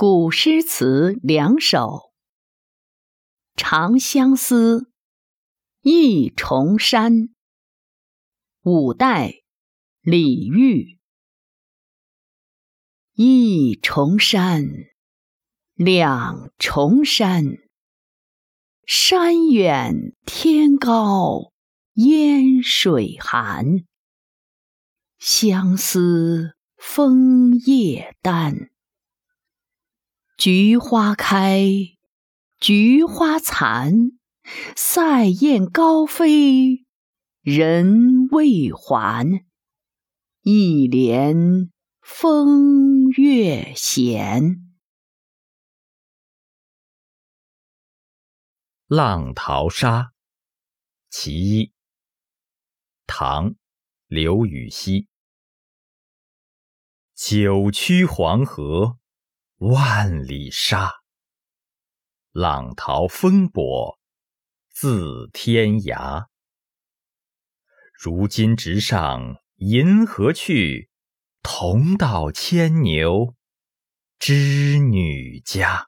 古诗词两首《长相思》忆重山，五代李煜。一重山，两重山，山远天高烟水寒，相思枫叶丹。菊花开，菊花残，塞雁高飞，人未还。一帘风月闲。《浪淘沙·其一》唐·刘禹锡。九曲黄河。万里沙，浪淘风簸自天涯。如今直上银河去，同到牵牛织女家。